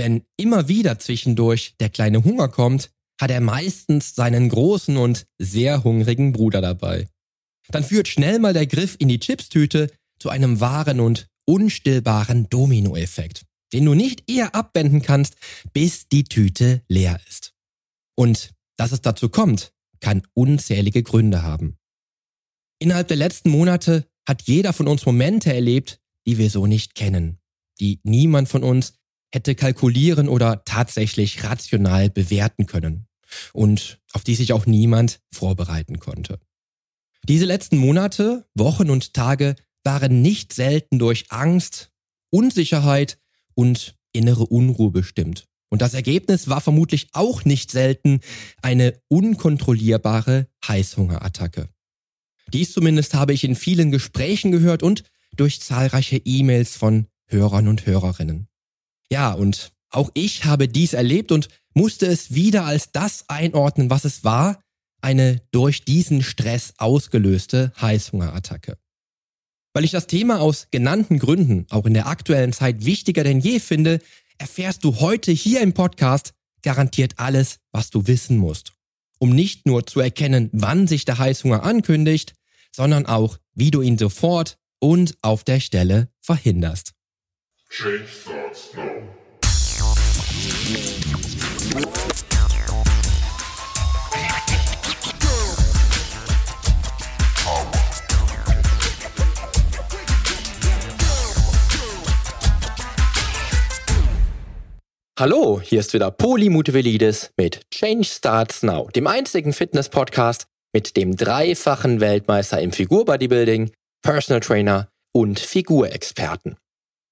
Wenn immer wieder zwischendurch der kleine Hunger kommt, hat er meistens seinen großen und sehr hungrigen Bruder dabei. Dann führt schnell mal der Griff in die Chipstüte zu einem wahren und unstillbaren Dominoeffekt, den du nicht eher abwenden kannst, bis die Tüte leer ist. Und dass es dazu kommt, kann unzählige Gründe haben. Innerhalb der letzten Monate hat jeder von uns Momente erlebt, die wir so nicht kennen, die niemand von uns hätte kalkulieren oder tatsächlich rational bewerten können und auf die sich auch niemand vorbereiten konnte. Diese letzten Monate, Wochen und Tage waren nicht selten durch Angst, Unsicherheit und innere Unruhe bestimmt. Und das Ergebnis war vermutlich auch nicht selten eine unkontrollierbare Heißhungerattacke. Dies zumindest habe ich in vielen Gesprächen gehört und durch zahlreiche E-Mails von Hörern und Hörerinnen. Ja, und auch ich habe dies erlebt und musste es wieder als das einordnen, was es war, eine durch diesen Stress ausgelöste Heißhungerattacke. Weil ich das Thema aus genannten Gründen auch in der aktuellen Zeit wichtiger denn je finde, erfährst du heute hier im Podcast garantiert alles, was du wissen musst, um nicht nur zu erkennen, wann sich der Heißhunger ankündigt, sondern auch, wie du ihn sofort und auf der Stelle verhinderst. Change starts now. Hallo, hier ist wieder Poli Mutevelidis mit Change Starts Now, dem einzigen Fitness-Podcast mit dem dreifachen Weltmeister im Figurbodybuilding, Personal Trainer und Figurexperten.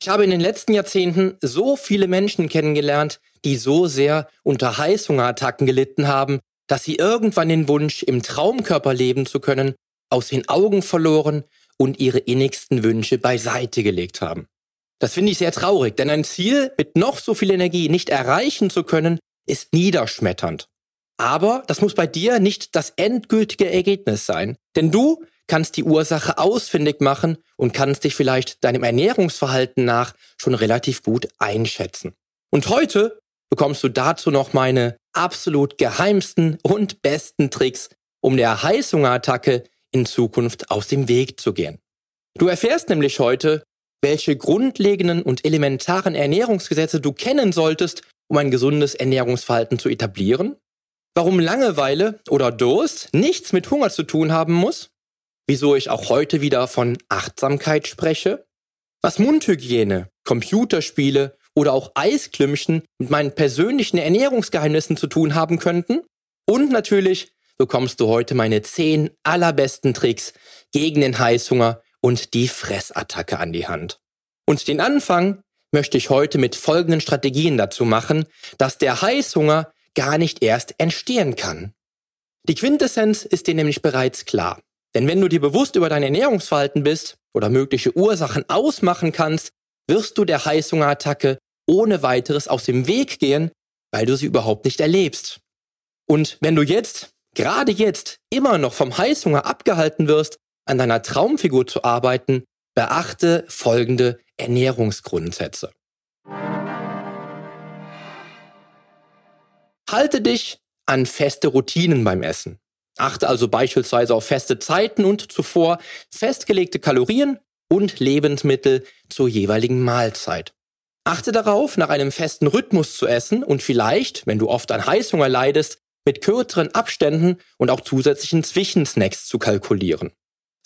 Ich habe in den letzten Jahrzehnten so viele Menschen kennengelernt, die so sehr unter Heißhungerattacken gelitten haben, dass sie irgendwann den Wunsch, im Traumkörper leben zu können, aus den Augen verloren und ihre innigsten Wünsche beiseite gelegt haben. Das finde ich sehr traurig, denn ein Ziel mit noch so viel Energie nicht erreichen zu können, ist niederschmetternd. Aber das muss bei dir nicht das endgültige Ergebnis sein, denn du kannst die Ursache ausfindig machen und kannst dich vielleicht deinem Ernährungsverhalten nach schon relativ gut einschätzen. Und heute bekommst du dazu noch meine absolut geheimsten und besten Tricks, um der Heißhungerattacke in Zukunft aus dem Weg zu gehen. Du erfährst nämlich heute, welche grundlegenden und elementaren Ernährungsgesetze du kennen solltest, um ein gesundes Ernährungsverhalten zu etablieren, warum Langeweile oder Durst nichts mit Hunger zu tun haben muss, wieso ich auch heute wieder von Achtsamkeit spreche, was Mundhygiene, Computerspiele oder auch Eisklümpchen mit meinen persönlichen Ernährungsgeheimnissen zu tun haben könnten und natürlich bekommst du heute meine 10 allerbesten Tricks gegen den Heißhunger und die Fressattacke an die Hand. Und den Anfang möchte ich heute mit folgenden Strategien dazu machen, dass der Heißhunger gar nicht erst entstehen kann. Die Quintessenz ist dir nämlich bereits klar. Denn wenn du dir bewusst über dein Ernährungsverhalten bist oder mögliche Ursachen ausmachen kannst, wirst du der Heißhungerattacke ohne weiteres aus dem Weg gehen, weil du sie überhaupt nicht erlebst. Und wenn du jetzt, gerade jetzt, immer noch vom Heißhunger abgehalten wirst, an deiner Traumfigur zu arbeiten, beachte folgende Ernährungsgrundsätze. Halte dich an feste Routinen beim Essen. Achte also beispielsweise auf feste Zeiten und zuvor festgelegte Kalorien und Lebensmittel zur jeweiligen Mahlzeit. Achte darauf, nach einem festen Rhythmus zu essen und vielleicht, wenn du oft an Heißhunger leidest, mit kürzeren Abständen und auch zusätzlichen Zwischensnacks zu kalkulieren.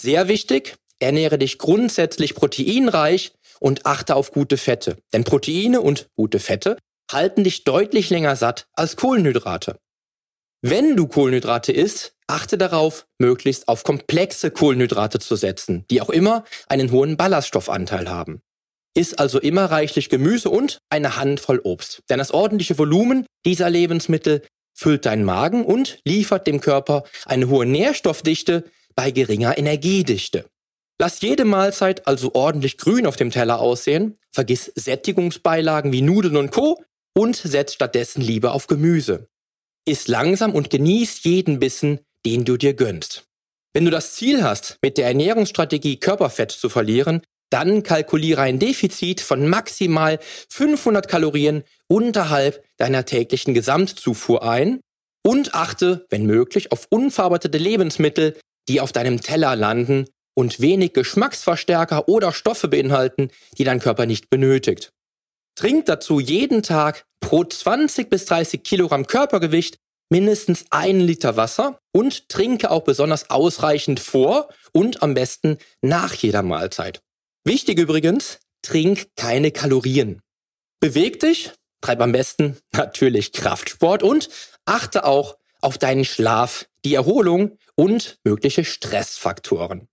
Sehr wichtig, ernähre dich grundsätzlich proteinreich und achte auf gute Fette. Denn Proteine und gute Fette halten dich deutlich länger satt als Kohlenhydrate. Wenn du Kohlenhydrate isst, achte darauf, möglichst auf komplexe Kohlenhydrate zu setzen, die auch immer einen hohen Ballaststoffanteil haben. Iss also immer reichlich Gemüse und eine Handvoll Obst. Denn das ordentliche Volumen dieser Lebensmittel füllt deinen Magen und liefert dem Körper eine hohe Nährstoffdichte bei geringer Energiedichte. Lass jede Mahlzeit also ordentlich grün auf dem Teller aussehen, vergiss Sättigungsbeilagen wie Nudeln und Co. und setz stattdessen lieber auf Gemüse. Iss langsam und genieß jeden Bissen, den du dir gönnst. Wenn du das Ziel hast, mit der Ernährungsstrategie Körperfett zu verlieren, dann kalkuliere ein Defizit von maximal 500 Kalorien unterhalb deiner täglichen Gesamtzufuhr ein und achte, wenn möglich, auf unverarbeitete Lebensmittel, die auf deinem Teller landen und wenig Geschmacksverstärker oder Stoffe beinhalten, die dein Körper nicht benötigt. Trink dazu jeden Tag pro 20 bis 30 Kilogramm Körpergewicht mindestens einen Liter Wasser und trinke auch besonders ausreichend vor und am besten nach jeder Mahlzeit. Wichtig übrigens, trink keine Kalorien. Beweg dich, treib am besten natürlich Kraftsport und achte auch auf deinen Schlaf, die Erholung und mögliche Stressfaktoren.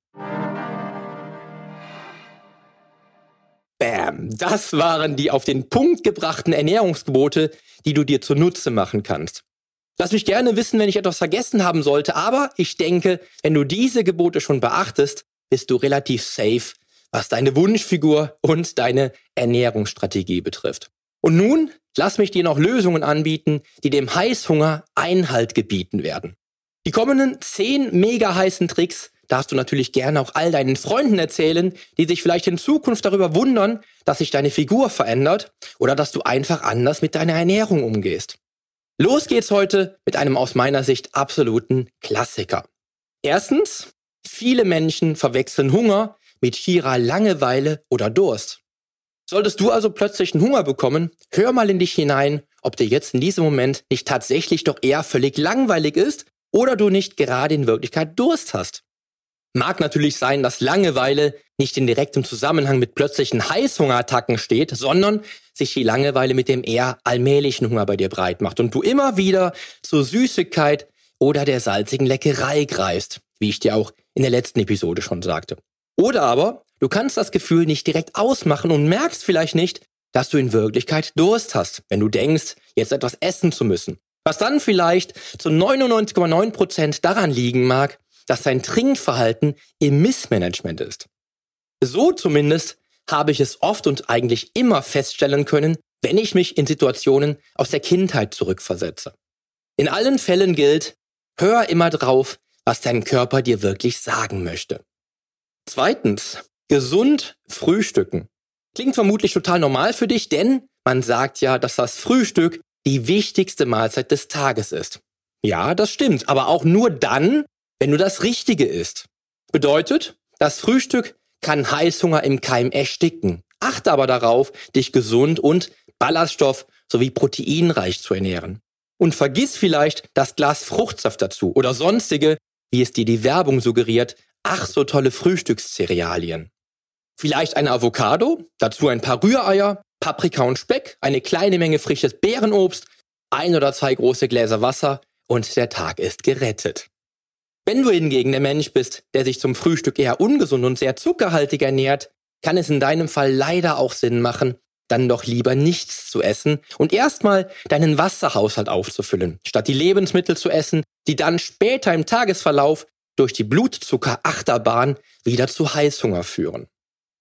Bam, das waren die auf den Punkt gebrachten Ernährungsgebote, die du dir zunutze machen kannst. Lass mich gerne wissen, wenn ich etwas vergessen haben sollte, aber ich denke, wenn du diese Gebote schon beachtest, bist du relativ safe was deine Wunschfigur und deine Ernährungsstrategie betrifft. Und nun lass mich dir noch Lösungen anbieten, die dem Heißhunger Einhalt gebieten werden. Die kommenden zehn mega heißen Tricks darfst du natürlich gerne auch all deinen Freunden erzählen, die sich vielleicht in Zukunft darüber wundern, dass sich deine Figur verändert oder dass du einfach anders mit deiner Ernährung umgehst. Los geht's heute mit einem aus meiner Sicht absoluten Klassiker. Erstens, viele Menschen verwechseln Hunger mit schierer Langeweile oder Durst. Solltest du also plötzlich einen Hunger bekommen, hör mal in dich hinein, ob dir jetzt in diesem Moment nicht tatsächlich doch eher völlig langweilig ist oder du nicht gerade in Wirklichkeit Durst hast. Mag natürlich sein, dass Langeweile nicht in direktem Zusammenhang mit plötzlichen Heißhungerattacken steht, sondern sich die Langeweile mit dem eher allmählichen Hunger bei dir breit macht und du immer wieder zur Süßigkeit oder der salzigen Leckerei greifst, wie ich dir auch in der letzten Episode schon sagte. Oder aber du kannst das Gefühl nicht direkt ausmachen und merkst vielleicht nicht, dass du in Wirklichkeit Durst hast, wenn du denkst, jetzt etwas essen zu müssen. Was dann vielleicht zu 99,9 Prozent daran liegen mag, dass dein Trinkverhalten im Missmanagement ist. So zumindest habe ich es oft und eigentlich immer feststellen können, wenn ich mich in Situationen aus der Kindheit zurückversetze. In allen Fällen gilt, hör immer drauf, was dein Körper dir wirklich sagen möchte. Zweitens, gesund frühstücken. Klingt vermutlich total normal für dich, denn man sagt ja, dass das Frühstück die wichtigste Mahlzeit des Tages ist. Ja, das stimmt, aber auch nur dann, wenn du das Richtige isst. Bedeutet, das Frühstück kann Heißhunger im Keim ersticken. Achte aber darauf, dich gesund und Ballaststoff sowie proteinreich zu ernähren. Und vergiss vielleicht das Glas Fruchtsaft dazu oder sonstige, wie es dir die Werbung suggeriert, ach so tolle Frühstückscerealien. Vielleicht eine Avocado, dazu ein paar Rühreier, Paprika und Speck, eine kleine Menge frisches Beerenobst, ein oder zwei große Gläser Wasser und der Tag ist gerettet. Wenn du hingegen der Mensch bist, der sich zum Frühstück eher ungesund und sehr zuckerhaltig ernährt, kann es in deinem Fall leider auch Sinn machen, dann doch lieber nichts zu essen und erstmal deinen Wasserhaushalt aufzufüllen, statt die Lebensmittel zu essen, die dann später im Tagesverlauf durch die Blutzuckerachterbahn wieder zu Heißhunger führen.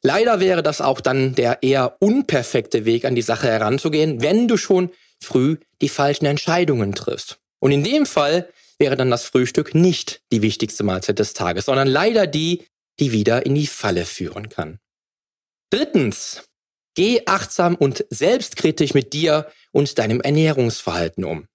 Leider wäre das auch dann der eher unperfekte Weg an die Sache heranzugehen, wenn du schon früh die falschen Entscheidungen triffst. Und in dem Fall wäre dann das Frühstück nicht die wichtigste Mahlzeit des Tages, sondern leider die, die wieder in die Falle führen kann. Drittens, geh achtsam und selbstkritisch mit dir und deinem Ernährungsverhalten um.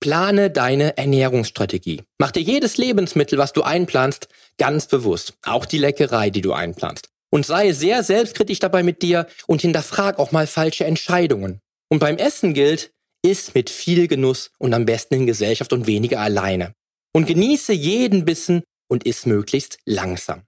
Plane deine Ernährungsstrategie. Mach dir jedes Lebensmittel, was du einplanst, ganz bewusst. Auch die Leckerei, die du einplanst. Und sei sehr selbstkritisch dabei mit dir und hinterfrag auch mal falsche Entscheidungen. Und beim Essen gilt, iss mit viel Genuss und am besten in Gesellschaft und weniger alleine. Und genieße jeden Bissen und iss möglichst langsam.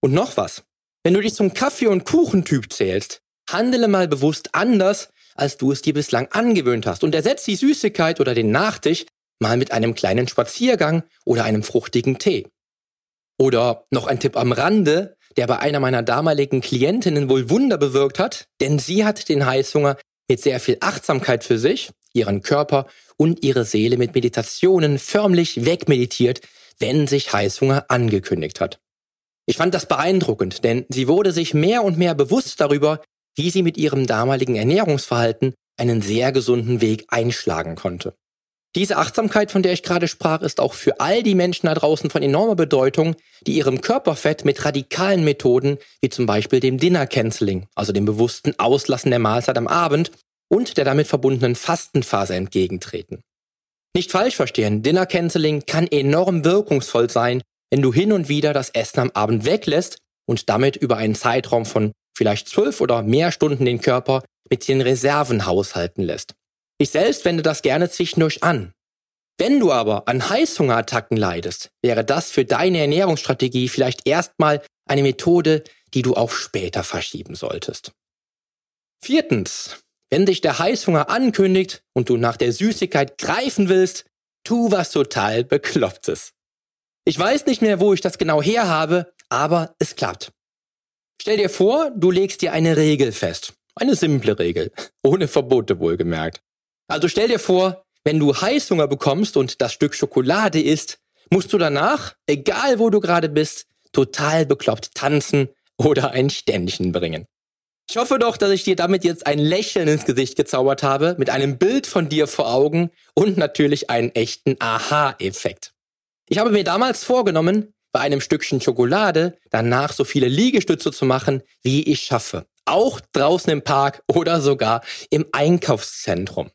Und noch was. Wenn du dich zum Kaffee- und Kuchentyp zählst, handele mal bewusst anders als du es dir bislang angewöhnt hast und ersetzt die Süßigkeit oder den Nachtisch mal mit einem kleinen Spaziergang oder einem fruchtigen Tee. Oder noch ein Tipp am Rande, der bei einer meiner damaligen Klientinnen wohl Wunder bewirkt hat, denn sie hat den Heißhunger mit sehr viel Achtsamkeit für sich, ihren Körper und ihre Seele mit Meditationen förmlich wegmeditiert, wenn sich Heißhunger angekündigt hat. Ich fand das beeindruckend, denn sie wurde sich mehr und mehr bewusst darüber, wie sie mit ihrem damaligen Ernährungsverhalten einen sehr gesunden Weg einschlagen konnte. Diese Achtsamkeit, von der ich gerade sprach, ist auch für all die Menschen da draußen von enormer Bedeutung, die ihrem Körperfett mit radikalen Methoden, wie zum Beispiel dem Dinner Canceling, also dem bewussten Auslassen der Mahlzeit am Abend und der damit verbundenen Fastenphase entgegentreten. Nicht falsch verstehen, Dinner Canceling kann enorm wirkungsvoll sein, wenn du hin und wieder das Essen am Abend weglässt und damit über einen Zeitraum von vielleicht zwölf oder mehr Stunden den Körper mit den Reserven haushalten lässt. Ich selbst wende das gerne zwischendurch an. Wenn du aber an Heißhungerattacken leidest, wäre das für deine Ernährungsstrategie vielleicht erstmal eine Methode, die du auch später verschieben solltest. Viertens, wenn dich der Heißhunger ankündigt und du nach der Süßigkeit greifen willst, tu was total Beklopptes. Ich weiß nicht mehr, wo ich das genau her habe, aber es klappt. Stell dir vor, du legst dir eine Regel fest. Eine simple Regel. Ohne Verbote wohlgemerkt. Also stell dir vor, wenn du Heißhunger bekommst und das Stück Schokolade isst, musst du danach, egal wo du gerade bist, total bekloppt tanzen oder ein Ständchen bringen. Ich hoffe doch, dass ich dir damit jetzt ein Lächeln ins Gesicht gezaubert habe, mit einem Bild von dir vor Augen und natürlich einen echten Aha-Effekt. Ich habe mir damals vorgenommen, bei einem Stückchen Schokolade danach so viele Liegestütze zu machen, wie ich schaffe. Auch draußen im Park oder sogar im Einkaufszentrum.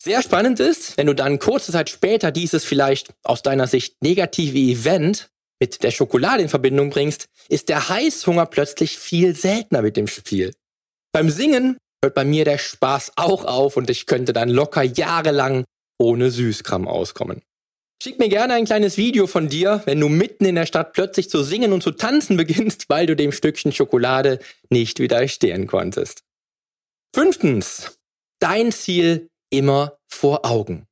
Sehr spannend ist, wenn du dann kurze Zeit später dieses vielleicht aus deiner Sicht negative Event mit der Schokolade in Verbindung bringst, ist der Heißhunger plötzlich viel seltener mit dem Spiel. Beim Singen hört bei mir der Spaß auch auf und ich könnte dann locker jahrelang ohne Süßkram auskommen. Schick mir gerne ein kleines Video von dir, wenn du mitten in der Stadt plötzlich zu singen und zu tanzen beginnst, weil du dem Stückchen Schokolade nicht widerstehen konntest. Fünftens. Dein Ziel immer vor Augen.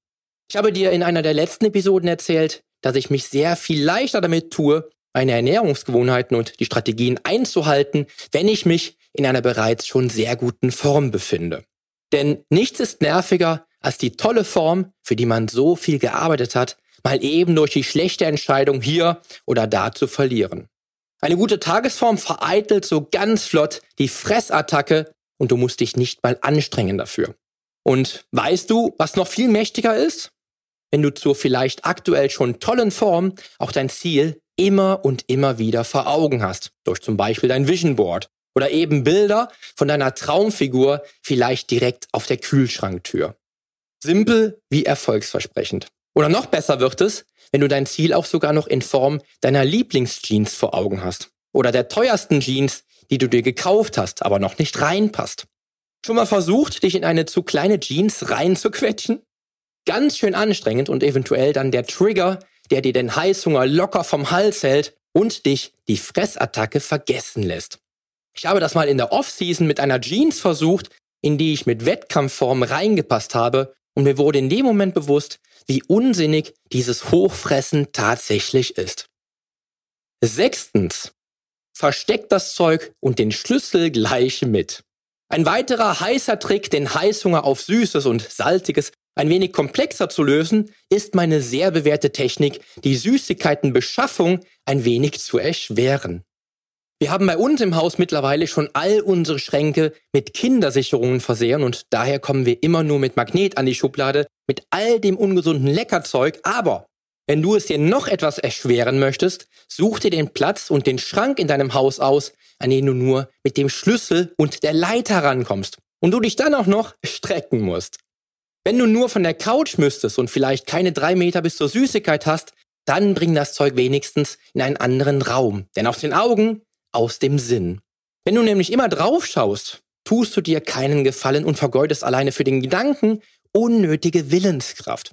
Ich habe dir in einer der letzten Episoden erzählt, dass ich mich sehr viel leichter damit tue, meine Ernährungsgewohnheiten und die Strategien einzuhalten, wenn ich mich in einer bereits schon sehr guten Form befinde. Denn nichts ist nerviger als die tolle Form, für die man so viel gearbeitet hat, mal eben durch die schlechte Entscheidung hier oder da zu verlieren. Eine gute Tagesform vereitelt so ganz flott die Fressattacke und du musst dich nicht mal anstrengen dafür. Und weißt du, was noch viel mächtiger ist? Wenn du zur vielleicht aktuell schon tollen Form auch dein Ziel immer und immer wieder vor Augen hast, durch zum Beispiel dein Vision Board oder eben Bilder von deiner Traumfigur vielleicht direkt auf der Kühlschranktür. Simpel wie erfolgsversprechend. Oder noch besser wird es, wenn du dein Ziel auch sogar noch in Form deiner Lieblingsjeans vor Augen hast. Oder der teuersten Jeans, die du dir gekauft hast, aber noch nicht reinpasst. Schon mal versucht, dich in eine zu kleine Jeans reinzuquetschen? Ganz schön anstrengend und eventuell dann der Trigger, der dir den Heißhunger locker vom Hals hält und dich die Fressattacke vergessen lässt. Ich habe das mal in der Offseason mit einer Jeans versucht, in die ich mit Wettkampfform reingepasst habe und mir wurde in dem Moment bewusst, wie unsinnig dieses Hochfressen tatsächlich ist. Sechstens. Versteckt das Zeug und den Schlüssel gleich mit. Ein weiterer heißer Trick, den Heißhunger auf Süßes und Salziges ein wenig komplexer zu lösen, ist meine sehr bewährte Technik, die Süßigkeitenbeschaffung ein wenig zu erschweren. Wir haben bei uns im Haus mittlerweile schon all unsere Schränke mit Kindersicherungen versehen und daher kommen wir immer nur mit Magnet an die Schublade mit all dem ungesunden Leckerzeug. Aber wenn du es dir noch etwas erschweren möchtest, such dir den Platz und den Schrank in deinem Haus aus, an den du nur mit dem Schlüssel und der Leiter rankommst und du dich dann auch noch strecken musst. Wenn du nur von der Couch müsstest und vielleicht keine drei Meter bis zur Süßigkeit hast, dann bring das Zeug wenigstens in einen anderen Raum. Denn aus den Augen aus dem Sinn. Wenn du nämlich immer drauf schaust, tust du dir keinen Gefallen und vergeudest alleine für den Gedanken unnötige Willenskraft.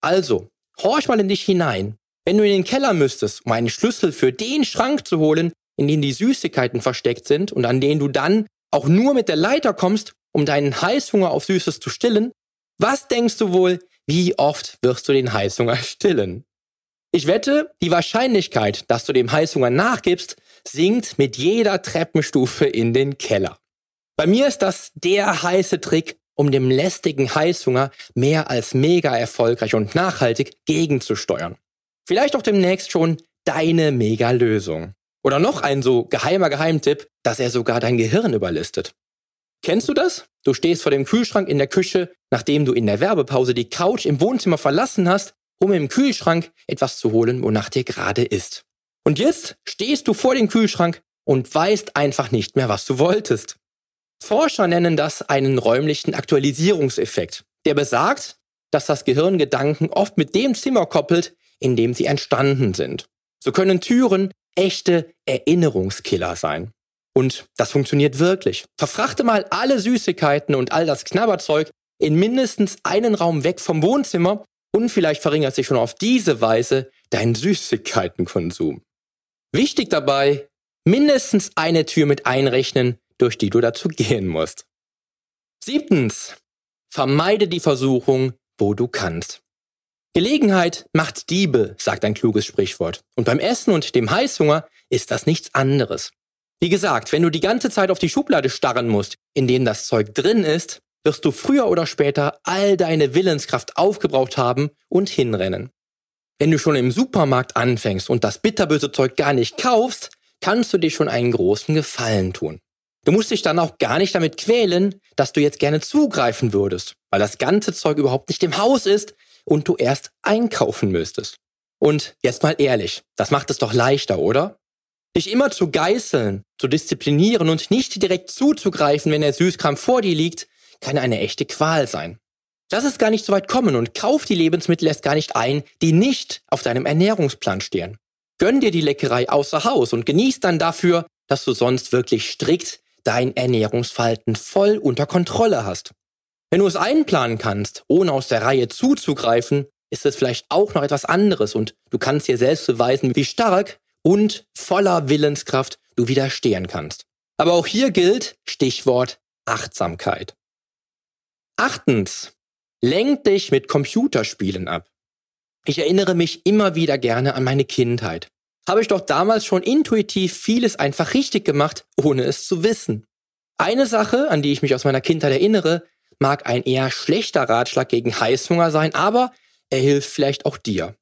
Also, horch mal in dich hinein. Wenn du in den Keller müsstest, um einen Schlüssel für den Schrank zu holen, in dem die Süßigkeiten versteckt sind und an den du dann auch nur mit der Leiter kommst, um deinen Heißhunger auf Süßes zu stillen, was denkst du wohl, wie oft wirst du den Heißhunger stillen? Ich wette, die Wahrscheinlichkeit, dass du dem Heißhunger nachgibst, sinkt mit jeder Treppenstufe in den Keller. Bei mir ist das der heiße Trick, um dem lästigen Heißhunger mehr als mega erfolgreich und nachhaltig gegenzusteuern. Vielleicht auch demnächst schon deine Mega-Lösung. Oder noch ein so geheimer Geheimtipp, dass er sogar dein Gehirn überlistet. Kennst du das? Du stehst vor dem Kühlschrank in der Küche, nachdem du in der Werbepause die Couch im Wohnzimmer verlassen hast, um im Kühlschrank etwas zu holen, wonach dir gerade ist. Und jetzt stehst du vor dem Kühlschrank und weißt einfach nicht mehr, was du wolltest. Forscher nennen das einen räumlichen Aktualisierungseffekt, der besagt, dass das Gehirn Gedanken oft mit dem Zimmer koppelt, in dem sie entstanden sind. So können Türen echte Erinnerungskiller sein. Und das funktioniert wirklich. Verfrachte mal alle Süßigkeiten und all das Knabberzeug in mindestens einen Raum weg vom Wohnzimmer und vielleicht verringert sich schon auf diese Weise dein Süßigkeitenkonsum. Wichtig dabei, mindestens eine Tür mit einrechnen, durch die du dazu gehen musst. Siebtens, vermeide die Versuchung, wo du kannst. Gelegenheit macht Diebe, sagt ein kluges Sprichwort. Und beim Essen und dem Heißhunger ist das nichts anderes. Wie gesagt, wenn du die ganze Zeit auf die Schublade starren musst, in denen das Zeug drin ist, wirst du früher oder später all deine Willenskraft aufgebraucht haben und hinrennen. Wenn du schon im Supermarkt anfängst und das bitterböse Zeug gar nicht kaufst, kannst du dir schon einen großen Gefallen tun. Du musst dich dann auch gar nicht damit quälen, dass du jetzt gerne zugreifen würdest, weil das ganze Zeug überhaupt nicht im Haus ist und du erst einkaufen müsstest. Und jetzt mal ehrlich, das macht es doch leichter, oder? Dich immer zu geißeln, zu disziplinieren und nicht direkt zuzugreifen, wenn der Süßkram vor dir liegt, kann eine echte Qual sein. Lass es gar nicht so weit kommen und kauf die Lebensmittel erst gar nicht ein, die nicht auf deinem Ernährungsplan stehen. Gönn dir die Leckerei außer Haus und genieß dann dafür, dass du sonst wirklich strikt dein Ernährungsverhalten voll unter Kontrolle hast. Wenn du es einplanen kannst, ohne aus der Reihe zuzugreifen, ist es vielleicht auch noch etwas anderes und du kannst dir selbst beweisen, wie stark und voller Willenskraft du widerstehen kannst. Aber auch hier gilt Stichwort Achtsamkeit. Achtens, lenk dich mit Computerspielen ab. Ich erinnere mich immer wieder gerne an meine Kindheit habe ich doch damals schon intuitiv vieles einfach richtig gemacht, ohne es zu wissen. Eine Sache, an die ich mich aus meiner Kindheit erinnere, mag ein eher schlechter Ratschlag gegen Heißhunger sein, aber er hilft vielleicht auch dir.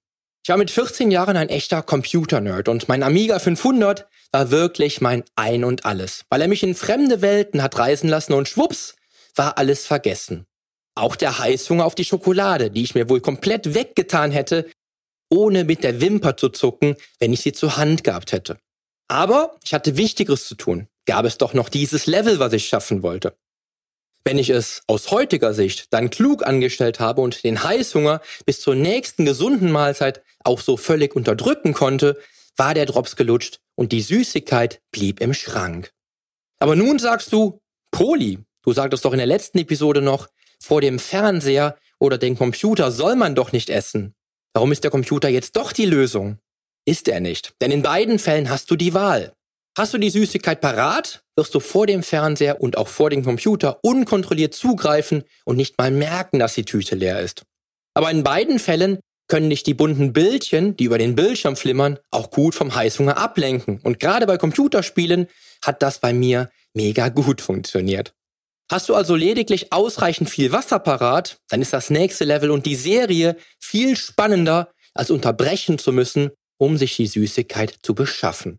Ich war mit 14 Jahren ein echter Computer-Nerd und mein Amiga 500 war wirklich mein Ein und Alles, weil er mich in fremde Welten hat reisen lassen und schwupps war alles vergessen. Auch der Heißhunger auf die Schokolade, die ich mir wohl komplett weggetan hätte, ohne mit der Wimper zu zucken, wenn ich sie zur Hand gehabt hätte. Aber ich hatte Wichtigeres zu tun. Gab es doch noch dieses Level, was ich schaffen wollte. Wenn ich es aus heutiger Sicht dann klug angestellt habe und den Heißhunger bis zur nächsten gesunden Mahlzeit auch so völlig unterdrücken konnte, war der Drops gelutscht und die Süßigkeit blieb im Schrank. Aber nun sagst du, Poli, du sagtest doch in der letzten Episode noch, vor dem Fernseher oder dem Computer soll man doch nicht essen. Warum ist der Computer jetzt doch die Lösung? Ist er nicht. Denn in beiden Fällen hast du die Wahl. Hast du die Süßigkeit parat, wirst du vor dem Fernseher und auch vor dem Computer unkontrolliert zugreifen und nicht mal merken, dass die Tüte leer ist. Aber in beiden Fällen können dich die bunten Bildchen, die über den Bildschirm flimmern, auch gut vom Heißhunger ablenken. Und gerade bei Computerspielen hat das bei mir mega gut funktioniert. Hast du also lediglich ausreichend viel Wasser parat, dann ist das nächste Level und die Serie viel spannender, als unterbrechen zu müssen, um sich die Süßigkeit zu beschaffen.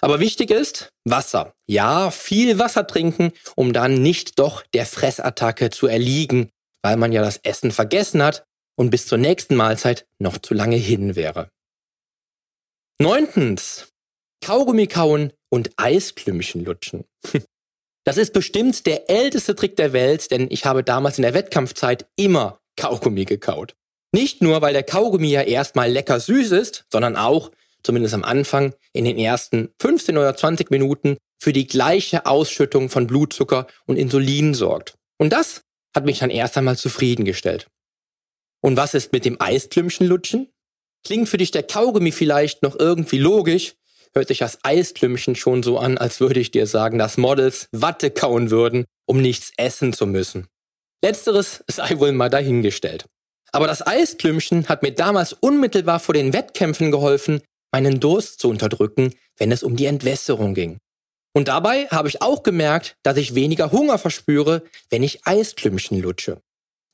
Aber wichtig ist Wasser. Ja, viel Wasser trinken, um dann nicht doch der Fressattacke zu erliegen, weil man ja das Essen vergessen hat und bis zur nächsten Mahlzeit noch zu lange hin wäre. Neuntens. Kaugummi kauen und Eisklümpchen lutschen. Das ist bestimmt der älteste Trick der Welt, denn ich habe damals in der Wettkampfzeit immer Kaugummi gekaut. Nicht nur, weil der Kaugummi ja erstmal lecker süß ist, sondern auch, zumindest am Anfang, in den ersten 15 oder 20 Minuten für die gleiche Ausschüttung von Blutzucker und Insulin sorgt. Und das hat mich dann erst einmal zufriedengestellt. Und was ist mit dem Eisklümpchen lutschen? Klingt für dich der Kaugummi vielleicht noch irgendwie logisch, hört sich das Eisklümpchen schon so an, als würde ich dir sagen, dass Models Watte kauen würden, um nichts essen zu müssen. Letzteres sei wohl mal dahingestellt. Aber das Eisklümpchen hat mir damals unmittelbar vor den Wettkämpfen geholfen, meinen Durst zu unterdrücken, wenn es um die Entwässerung ging. Und dabei habe ich auch gemerkt, dass ich weniger Hunger verspüre, wenn ich Eisklümpchen lutsche.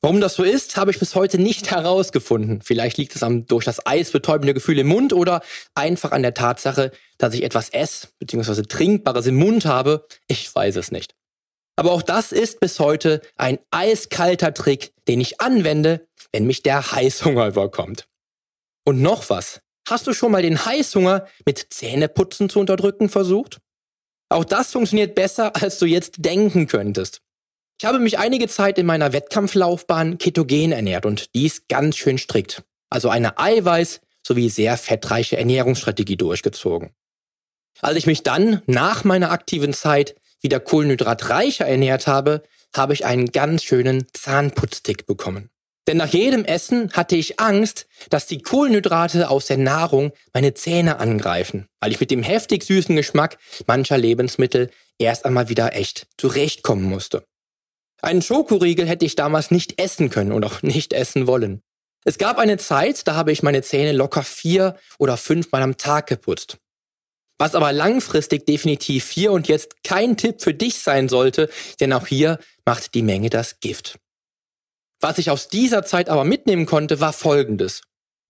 Warum das so ist, habe ich bis heute nicht herausgefunden. Vielleicht liegt es am durch das Eis betäubende Gefühl im Mund oder einfach an der Tatsache, dass ich etwas ess bzw. Trinkbares im Mund habe. Ich weiß es nicht. Aber auch das ist bis heute ein eiskalter Trick, den ich anwende, wenn mich der Heißhunger überkommt. Und noch was. Hast du schon mal den Heißhunger mit Zähneputzen zu unterdrücken versucht? Auch das funktioniert besser, als du jetzt denken könntest. Ich habe mich einige Zeit in meiner Wettkampflaufbahn ketogen ernährt und dies ganz schön strikt. Also eine Eiweiß- sowie sehr fettreiche Ernährungsstrategie durchgezogen. Als ich mich dann nach meiner aktiven Zeit wieder kohlenhydratreicher ernährt habe, habe ich einen ganz schönen Zahnputztick bekommen. Denn nach jedem Essen hatte ich Angst, dass die Kohlenhydrate aus der Nahrung meine Zähne angreifen, weil ich mit dem heftig süßen Geschmack mancher Lebensmittel erst einmal wieder echt zurechtkommen musste. Einen Schokoriegel hätte ich damals nicht essen können und auch nicht essen wollen. Es gab eine Zeit, da habe ich meine Zähne locker vier oder fünfmal am Tag geputzt. Was aber langfristig definitiv hier und jetzt kein Tipp für dich sein sollte, denn auch hier macht die Menge das Gift. Was ich aus dieser Zeit aber mitnehmen konnte, war Folgendes.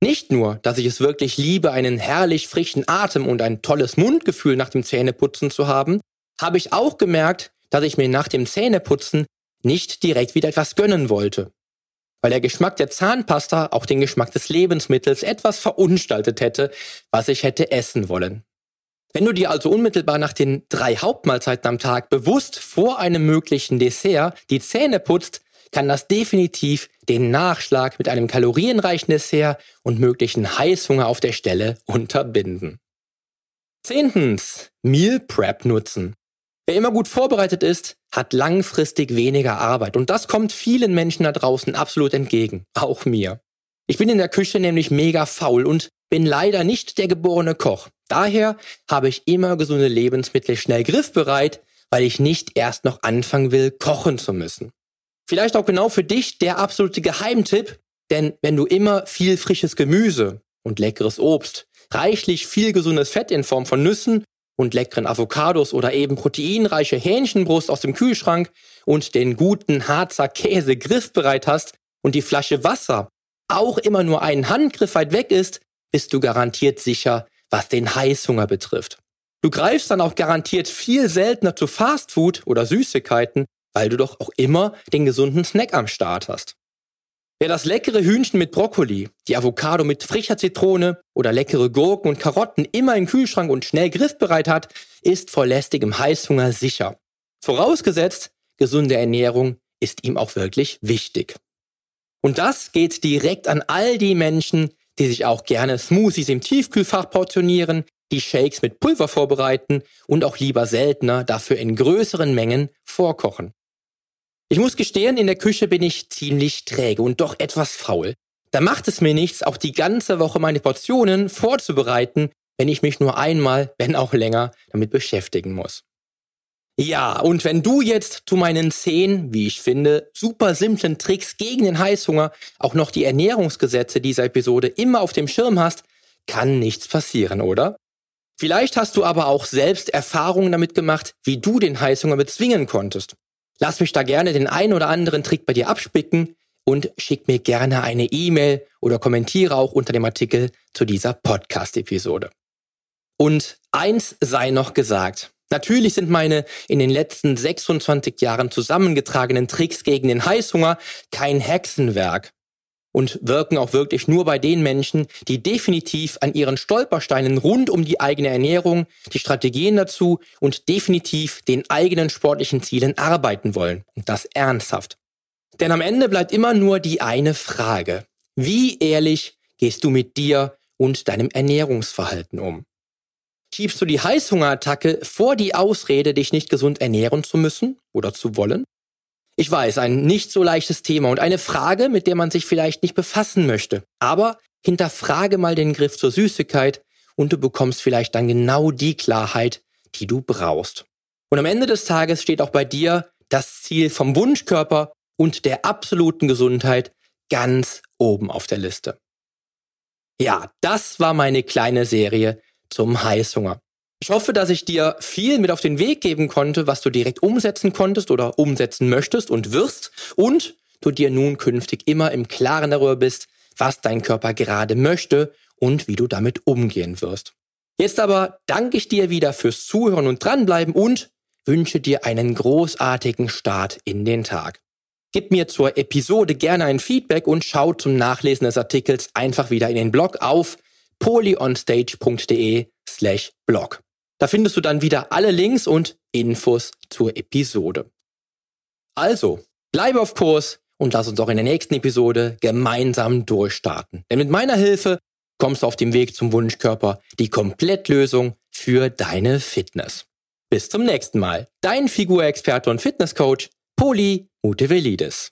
Nicht nur, dass ich es wirklich liebe, einen herrlich frischen Atem und ein tolles Mundgefühl nach dem Zähneputzen zu haben, habe ich auch gemerkt, dass ich mir nach dem Zähneputzen nicht direkt wieder etwas gönnen wollte. Weil der Geschmack der Zahnpasta auch den Geschmack des Lebensmittels etwas verunstaltet hätte, was ich hätte essen wollen. Wenn du dir also unmittelbar nach den drei Hauptmahlzeiten am Tag bewusst vor einem möglichen Dessert die Zähne putzt, kann das definitiv den Nachschlag mit einem kalorienreichen Dessert und möglichen Heißhunger auf der Stelle unterbinden. Zehntens, Meal Prep nutzen. Wer immer gut vorbereitet ist, hat langfristig weniger Arbeit und das kommt vielen Menschen da draußen absolut entgegen, auch mir. Ich bin in der Küche nämlich mega faul und bin leider nicht der geborene Koch. Daher habe ich immer gesunde Lebensmittel schnell griffbereit, weil ich nicht erst noch anfangen will, kochen zu müssen. Vielleicht auch genau für dich der absolute Geheimtipp, denn wenn du immer viel frisches Gemüse und leckeres Obst, reichlich viel gesundes Fett in Form von Nüssen und leckeren Avocados oder eben proteinreiche Hähnchenbrust aus dem Kühlschrank und den guten Harzer Käse griffbereit hast und die Flasche Wasser auch immer nur einen Handgriff weit weg ist, bist du garantiert sicher, was den Heißhunger betrifft. Du greifst dann auch garantiert viel seltener zu Fastfood oder Süßigkeiten, weil du doch auch immer den gesunden Snack am Start hast. Wer das leckere Hühnchen mit Brokkoli, die Avocado mit frischer Zitrone oder leckere Gurken und Karotten immer im Kühlschrank und schnell griffbereit hat, ist vor lästigem Heißhunger sicher. Vorausgesetzt, gesunde Ernährung ist ihm auch wirklich wichtig. Und das geht direkt an all die Menschen, die sich auch gerne Smoothies im Tiefkühlfach portionieren, die Shakes mit Pulver vorbereiten und auch lieber seltener dafür in größeren Mengen vorkochen. Ich muss gestehen, in der Küche bin ich ziemlich träge und doch etwas faul. Da macht es mir nichts, auch die ganze Woche meine Portionen vorzubereiten, wenn ich mich nur einmal, wenn auch länger, damit beschäftigen muss. Ja, und wenn du jetzt zu meinen zehn, wie ich finde, super simplen Tricks gegen den Heißhunger auch noch die Ernährungsgesetze dieser Episode immer auf dem Schirm hast, kann nichts passieren, oder? Vielleicht hast du aber auch selbst Erfahrungen damit gemacht, wie du den Heißhunger bezwingen konntest. Lass mich da gerne den einen oder anderen Trick bei dir abspicken und schick mir gerne eine E-Mail oder kommentiere auch unter dem Artikel zu dieser Podcast-Episode. Und eins sei noch gesagt. Natürlich sind meine in den letzten 26 Jahren zusammengetragenen Tricks gegen den Heißhunger kein Hexenwerk und wirken auch wirklich nur bei den Menschen, die definitiv an ihren Stolpersteinen rund um die eigene Ernährung, die Strategien dazu und definitiv den eigenen sportlichen Zielen arbeiten wollen. Und das ernsthaft. Denn am Ende bleibt immer nur die eine Frage. Wie ehrlich gehst du mit dir und deinem Ernährungsverhalten um? Schiebst du die Heißhungerattacke vor die Ausrede, dich nicht gesund ernähren zu müssen oder zu wollen? Ich weiß, ein nicht so leichtes Thema und eine Frage, mit der man sich vielleicht nicht befassen möchte. Aber hinterfrage mal den Griff zur Süßigkeit und du bekommst vielleicht dann genau die Klarheit, die du brauchst. Und am Ende des Tages steht auch bei dir das Ziel vom Wunschkörper und der absoluten Gesundheit ganz oben auf der Liste. Ja, das war meine kleine Serie zum Heißhunger. Ich hoffe, dass ich dir viel mit auf den Weg geben konnte, was du direkt umsetzen konntest oder umsetzen möchtest und wirst und du dir nun künftig immer im Klaren darüber bist, was dein Körper gerade möchte und wie du damit umgehen wirst. Jetzt aber danke ich dir wieder fürs Zuhören und dranbleiben und wünsche dir einen großartigen Start in den Tag. Gib mir zur Episode gerne ein Feedback und schau zum Nachlesen des Artikels einfach wieder in den Blog auf polyonstage.de slash blog. Da findest du dann wieder alle Links und Infos zur Episode. Also, bleibe auf Kurs und lass uns auch in der nächsten Episode gemeinsam durchstarten. Denn mit meiner Hilfe kommst du auf dem Weg zum Wunschkörper die Komplettlösung für deine Fitness. Bis zum nächsten Mal. Dein Figurexperte und Fitnesscoach Poli Mutevelidis.